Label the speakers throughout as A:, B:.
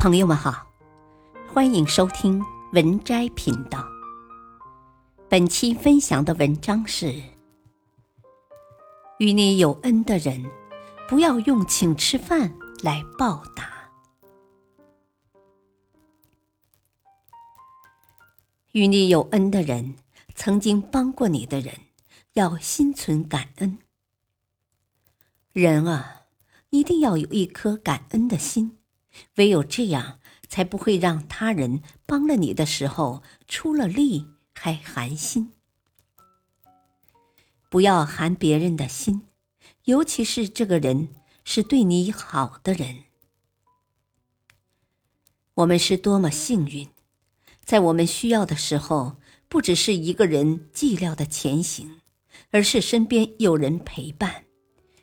A: 朋友们好，欢迎收听文摘频道。本期分享的文章是：与你有恩的人，不要用请吃饭来报答；与你有恩的人，曾经帮过你的人，要心存感恩。人啊，一定要有一颗感恩的心。唯有这样，才不会让他人帮了你的时候出了力还寒心。不要寒别人的心，尤其是这个人是对你好的人。我们是多么幸运，在我们需要的时候，不只是一个人寂寥的前行，而是身边有人陪伴，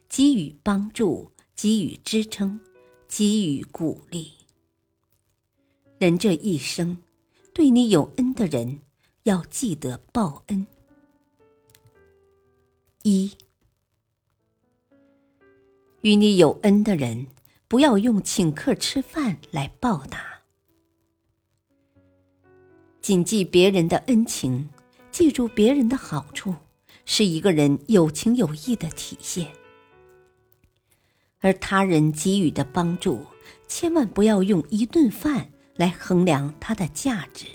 A: 给予帮助，给予支撑。给予鼓励。人这一生，对你有恩的人，要记得报恩。一，与你有恩的人，不要用请客吃饭来报答。谨记别人的恩情，记住别人的好处，是一个人有情有义的体现。而他人给予的帮助，千万不要用一顿饭来衡量它的价值。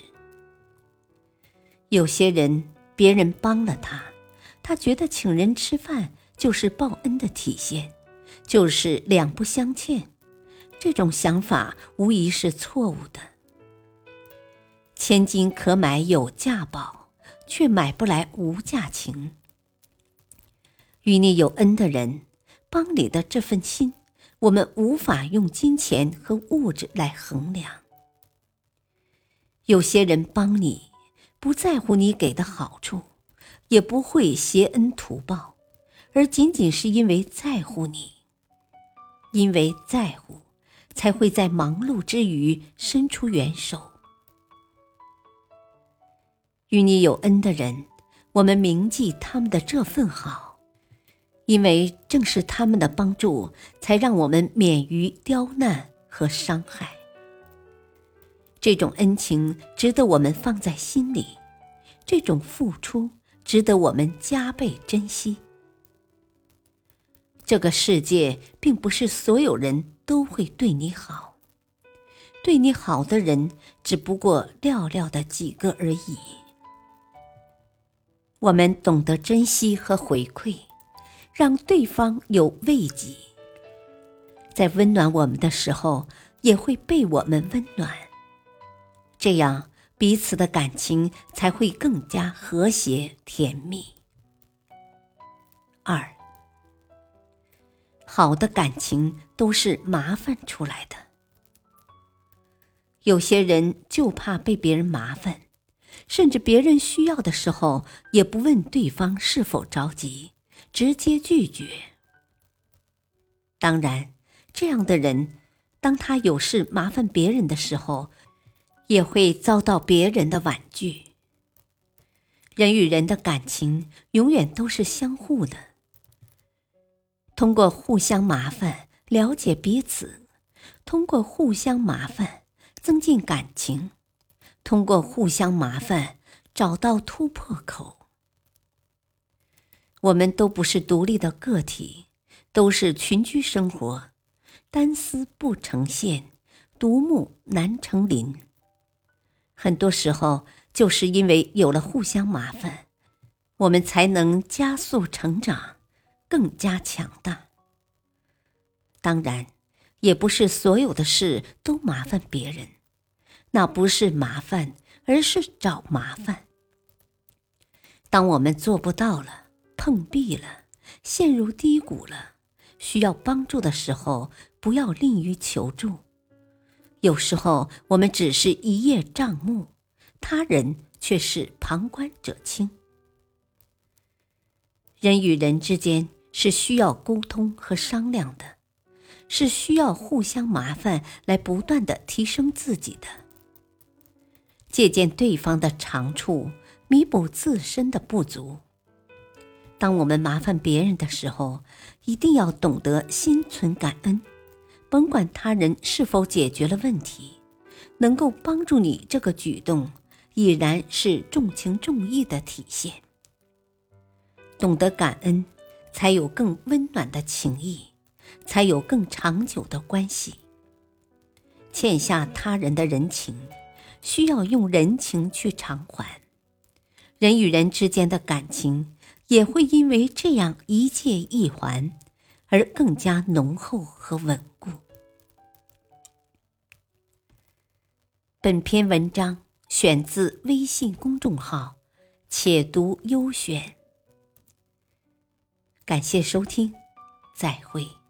A: 有些人，别人帮了他，他觉得请人吃饭就是报恩的体现，就是两不相欠。这种想法无疑是错误的。千金可买有价宝，却买不来无价情。与你有恩的人。帮你的这份心，我们无法用金钱和物质来衡量。有些人帮你，不在乎你给的好处，也不会携恩图报，而仅仅是因为在乎你。因为在乎，才会在忙碌之余伸出援手。与你有恩的人，我们铭记他们的这份好。因为正是他们的帮助，才让我们免于刁难和伤害。这种恩情值得我们放在心里，这种付出值得我们加倍珍惜。这个世界并不是所有人都会对你好，对你好的人只不过寥寥的几个而已。我们懂得珍惜和回馈。让对方有慰藉，在温暖我们的时候，也会被我们温暖，这样彼此的感情才会更加和谐甜蜜。二，好的感情都是麻烦出来的，有些人就怕被别人麻烦，甚至别人需要的时候也不问对方是否着急。直接拒绝。当然，这样的人，当他有事麻烦别人的时候，也会遭到别人的婉拒。人与人的感情永远都是相互的，通过互相麻烦了解彼此，通过互相麻烦增进感情，通过互相麻烦找到突破口。我们都不是独立的个体，都是群居生活，单丝不成线，独木难成林。很多时候，就是因为有了互相麻烦，我们才能加速成长，更加强大。当然，也不是所有的事都麻烦别人，那不是麻烦，而是找麻烦。当我们做不到了。碰壁了，陷入低谷了，需要帮助的时候，不要吝于求助。有时候我们只是一叶障目，他人却是旁观者清。人与人之间是需要沟通和商量的，是需要互相麻烦来不断的提升自己的，借鉴对方的长处，弥补自身的不足。当我们麻烦别人的时候，一定要懂得心存感恩，甭管他人是否解决了问题，能够帮助你这个举动，已然是重情重义的体现。懂得感恩，才有更温暖的情谊，才有更长久的关系。欠下他人的人情，需要用人情去偿还。人与人之间的感情，也会因为这样一借一还，而更加浓厚和稳固。本篇文章选自微信公众号“且读优选”，感谢收听，再会。